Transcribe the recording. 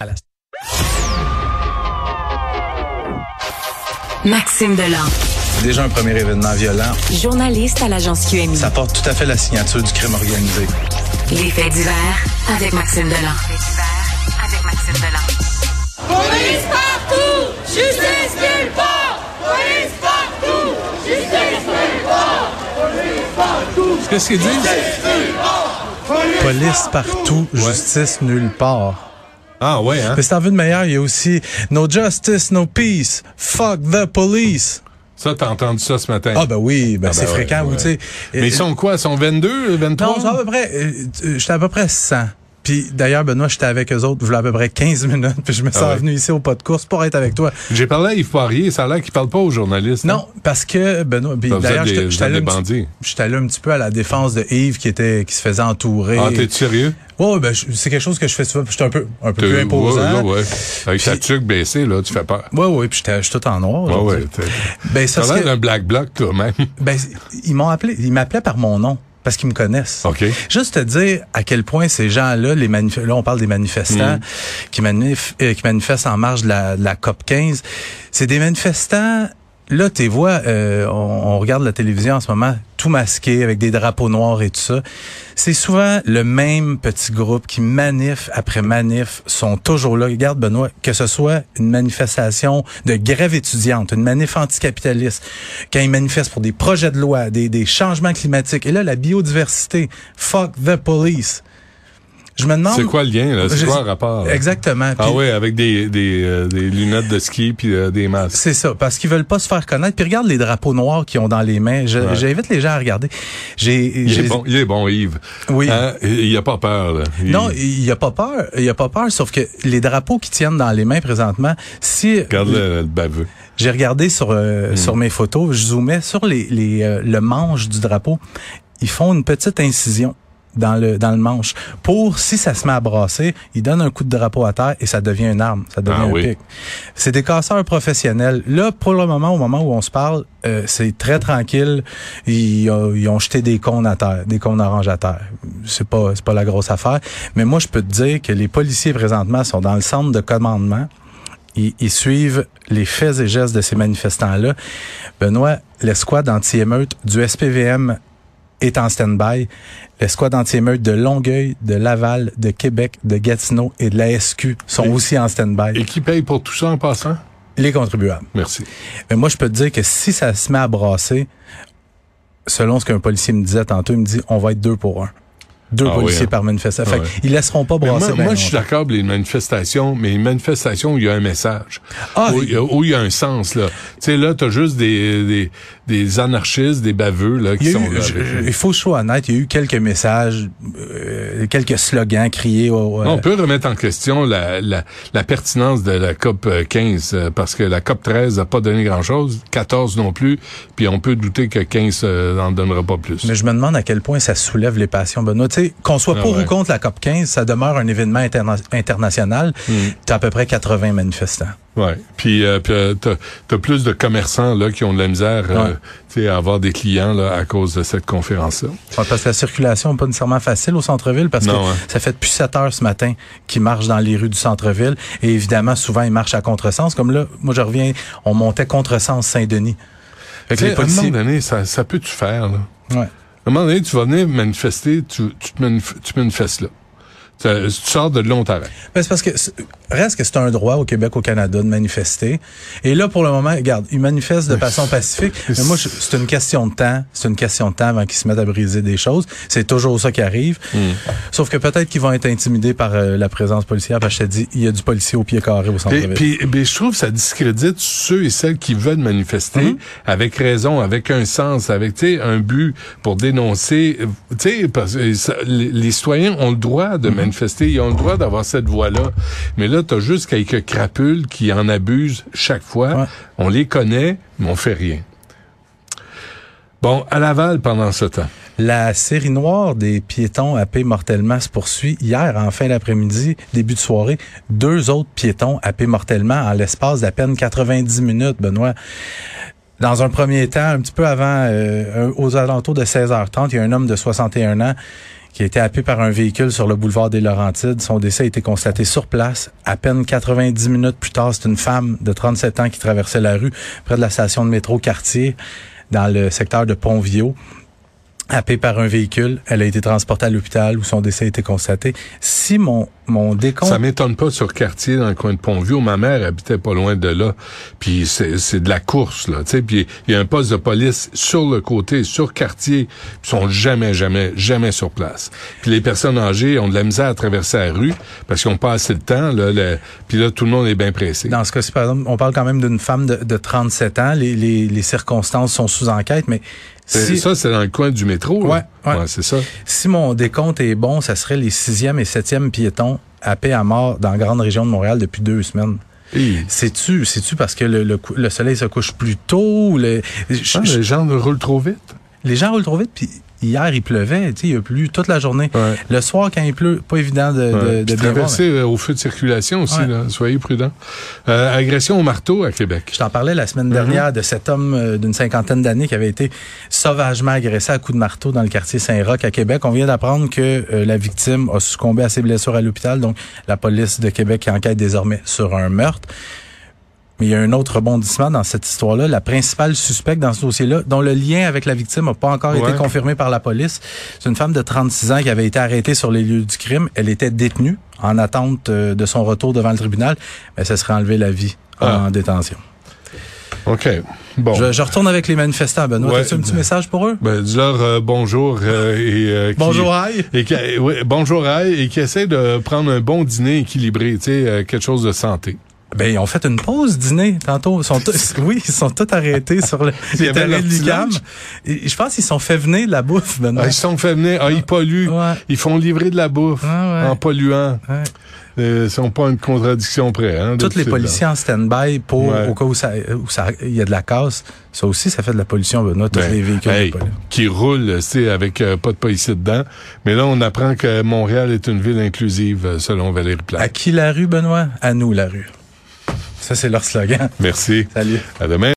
À la... Maxime Delan. Déjà un premier événement violent. Journaliste à l'agence QMI. Ça porte tout à fait la signature du crime organisé. Les faits divers avec Maxime Delan. avec Maxime Delan. Police partout! Justice nulle part! Police partout! Justice nulle part! Police partout! Qu'est-ce qu'ils disent? Police partout, justice nulle part. Ah ouais, hein? Mais si t'en veux de meilleur, il y a aussi No justice, no peace. Fuck the police. Ça, t'as entendu ça ce matin? Ah ben oui, ben Ah c'est ben ouais, fréquent. ouais. Ou, tu sais, Mais ils sont quoi? Ils sont 22, 23? Non, c'est à peu près, euh, euh, j'étais à peu près 100. Puis d'ailleurs, Benoît, j'étais avec eux autres, voilà à peu près 15 minutes, puis je me suis Ah ouais. revenu ici au pas de course pour être avec toi. J'ai parlé à Yves Poirier, ça a l'air qu'il parle pas aux journalistes. hein? Non, parce que Benoît, puis êtes d'ailleurs, j'étais allé un petit- allé un peu à la défense de Yves qui était qui se faisait entourer. Ah, t'es sérieux? Ouais, ben je- c'est quelque chose que je fais souvent. puis J'étais un peu un peu plus imposant. Ouais, ouais, ouais. Avec ta tuque baissée, là, tu fais peur. Ouais, ouais, puis j'étais j'étais tout en noir. Ouais, ouais. Ben, ça, c'est d'un black bloc, toi-même. ben, ils m'ont appelé, ils m'appelaient par mon nom parce qu'ils me connaissent. OK. Juste te dire à quel point ces gens-là, les là on parle des manifestants Mm. qui, manif- euh, qui manifestent en marge de la, de la COP 15, c'est des manifestants. Là, tu vois, euh, on, on regarde la télévision en ce moment, tout masqué avec des drapeaux noirs et tout ça. C'est souvent le même petit groupe qui manif après manif sont toujours là. Regarde Benoît, que ce soit une manifestation de grève étudiante, une manif anticapitaliste, quand ils manifestent pour des projets de loi, des, des changements climatiques, et là la biodiversité, fuck the police. Je me demande. C'est quoi le lien, là? C'est quoi le rapport? là? Exactement. Ah ouais, avec des, des, euh, des lunettes de ski puis euh, des masques. C'est ça, parce qu'ils veulent pas se faire connaître. Puis regarde les drapeaux noirs qu'ils ont dans les mains. Ouais. J'invite les gens à regarder. J'ai, Il est bon, il est bon, Yves. Oui. Hein? Il a pas peur, là. Il- Non, il a pas peur. Il a pas peur, sauf que les drapeaux qu'ils tiennent dans les mains présentement, si Regarde le, le baveux. j'ai regardé sur euh, sur mes photos, je zoomais sur les, les euh, le manche du drapeau, ils font une petite incision dans le dans le manche pour si ça se met à brasser, ils donnent un coup de drapeau à terre et ça devient une arme, ça devient Ah un oui. pic. C'est des casseurs professionnels. Là, pour le moment, au moment où on se parle, euh, c'est très tranquille. Ils, ont- ils ont jeté des cônes à terre, des cônes oranges à terre. C'est pas c'est pas la grosse affaire. Mais moi, je peux te dire que les policiers présentement sont dans le centre de commandement. Ils, ils suivent les faits et gestes de ces manifestants-là. Benoît, l'escouade anti-émeute du SPVM est en stand-by. L'escouade anti-émeute de Longueuil, de Laval, de Québec, de Gatineau et de la SQ sont Et- aussi en stand-by. Et qui paye pour tout ça en passant? Les contribuables. Merci. Mais moi, je peux te dire que si ça se met à brasser, selon ce qu'un policier me disait tantôt, il me dit on va être deux pour un. Deux Ah oui, policiers hein? par manifestation. Ah fait ouais. qu'ils laisseront pas Mais brasser. moi, ben moi, je suis d'accord avec les manifestations, mais une manifestation où il y a un message. Ah, où, il y a- où il y a un sens, là. Tu sais, là, t'as juste des, des, des anarchistes, des baveux, là, qui Il, sont eu- là. je- il faut sois honnête, il y a eu quelques messages, euh, quelques slogans criés. au- On peut remettre en question la, la, la pertinence de la COP 15 euh, parce que la COP 13 n'a pas donné grand-chose, 14 non plus, puis on peut douter que 15 euh, n'en donnera pas plus. Mais je me demande à quel point ça soulève les passions, Benoît. Tu sais, qu'on soit Ah pour ouais. ou contre la COP 15, ça demeure un événement interna- international. Hmm. T'as à peu près 80 manifestants. Ouais. Puis, euh, puis euh, t'as, t'as plus de commerçants là qui ont de la misère, euh, Ouais. à avoir des clients là à cause de cette conférence-là. Ouais, parce que la circulation n'est pas nécessairement facile au centre-ville parce Non, que hein. ça fait depuis 7 heures ce matin qu'ils marchent dans les rues du centre-ville. Et évidemment, souvent, ils marchent à contresens. Comme là, moi, je reviens, on montait contresens Saint-Denis. Fait que les sais, à un moment policiers... donné, ça, ça peut tu faire. Là. Ouais. À un moment donné, tu vas venir manifester, tu, tu, te manif- tu manifestes là. Tu, tu sors de t'arrête. Ben, c'est parce que reste que c'est un droit au Québec, au Canada, de manifester. Et là, pour le moment, regarde, ils manifestent de façon pacifique. Mais moi, c'est une question de temps. C'est une question de temps avant qu'ils se mettent à briser des choses. C'est toujours ça qui arrive. Sauf que peut-être qu'ils vont être intimidés par euh, la présence policière. Parce que je te dis, il y a du policier au pied carré au centre-ville. puis, puis je trouve que ça discrédite ceux et celles qui veulent manifester Mhm. avec raison, avec un sens, avec un but pour dénoncer. euh, parce que ça- les, les citoyens ont le droit de manifester, ils ont le droit d'avoir cette voix-là. Mais là, t'as juste quelques crapules qui en abusent chaque fois. Ouais. On les connaît, mais on fait rien. Bon, à Laval pendant ce temps. La série noire des piétons happés mortellement se poursuit. Hier, en fin d'après-midi, début de soirée, deux autres piétons happés mortellement en l'espace d'à peine 90 minutes, Benoît. Dans un premier temps, un petit peu avant, euh, aux alentours de 16h30, il y a un homme de 61 ans qui a été happé par un véhicule sur le boulevard des Laurentides. Son décès a été constaté sur place. À peine 90 minutes plus tard, c'est une femme de 37 ans qui traversait la rue près de la station de métro Quartier dans le secteur de Pont-Viau happée par un véhicule. Elle a été transportée à l'hôpital où son décès a été constaté. Si mon, mon décompte... Ça m'étonne pas sur quartier dans le coin de Pont-Vieux. Ma mère habitait pas loin de là. Puis c'est de la course, là. Tu sais, puis il y a un poste de police sur le côté, sur quartier. Ils sont jamais, jamais, jamais sur place. Puis les personnes âgées ont de la misère à traverser la rue parce qu'ils ont pas assez de temps. Là, puis là, tout le monde est bien pressé. Dans ce cas-ci, par exemple, on parle quand même d'une femme de, de 37 ans. Les, les, les circonstances sont sous enquête, mais si, ça, c'est dans le coin du métro. Ouais, ouais. c'est ça. Si mon décompte est bon, ça serait les sixième et septième piétons happés à mort dans la grande région de Montréal depuis deux semaines. C'est-tu, c'est-tu parce que le, le, soleil se couche plus tôt? Le, ah, les gens roulent trop vite. Les gens roulent trop vite, puis Hier, il pleuvait, tu sais, il a plu toute la journée. Le soir, quand il pleut, pas évident de, ouais. de, de traverser euh, au feu de circulation aussi, là. soyez prudents. Euh, agression au marteau à Québec. Je t'en parlais la semaine dernière mm-hmm. de cet homme euh, d'une cinquantaine d'années qui avait été sauvagement agressé à coups de marteau dans le quartier Saint-Roch à Québec. On vient d'apprendre que euh, la victime a succombé à ses blessures à l'hôpital, donc la police de Québec enquête désormais sur un meurtre. Mais il y a un autre rebondissement dans cette histoire-là. La principale suspecte dans ce dossier-là, dont le lien avec la victime n'a pas encore été confirmé par la police, c'est une femme de 36 ans qui avait été arrêtée sur les lieux du crime. Elle était détenue en attente euh, de son retour devant le tribunal, mais ça serait enlevé la vie en ah. détention. OK. Bon. Je, retourne avec les manifestants, Benoît. Ouais. As-tu un petit message pour eux? Ben, dis-leur euh, bonjour euh, et... bonjour, Aïe. Et bonjour, Aïe, et qui essaie de prendre un bon dîner équilibré, tu sais, quelque chose de santé. Ben, ils ont fait une pause dîner tantôt. Ils sont oui, ils sont tous arrêtés sur le, les terrains de l'UQAM. Je pense qu'ils sont fait venir de la bouffe, Ah, ils sont fait venir. Ah, ils polluent. Ils font livrer de la bouffe en polluant. Ouais. Euh, sont pas une contradiction près. Hein, Tous les policiers en stand-by pour au cas où ça, où ça il y a de la casse. Ça aussi, ça fait de la pollution, Benoît, tous ben, les véhicules hey, qui roulent, c'est avec euh, pas de policiers dedans. Mais là, on apprend que Montréal est une ville inclusive, selon Valérie Plante. À qui la rue, Benoît? À nous la rue. Ça, c'est leur slogan. Merci. Salut. À demain.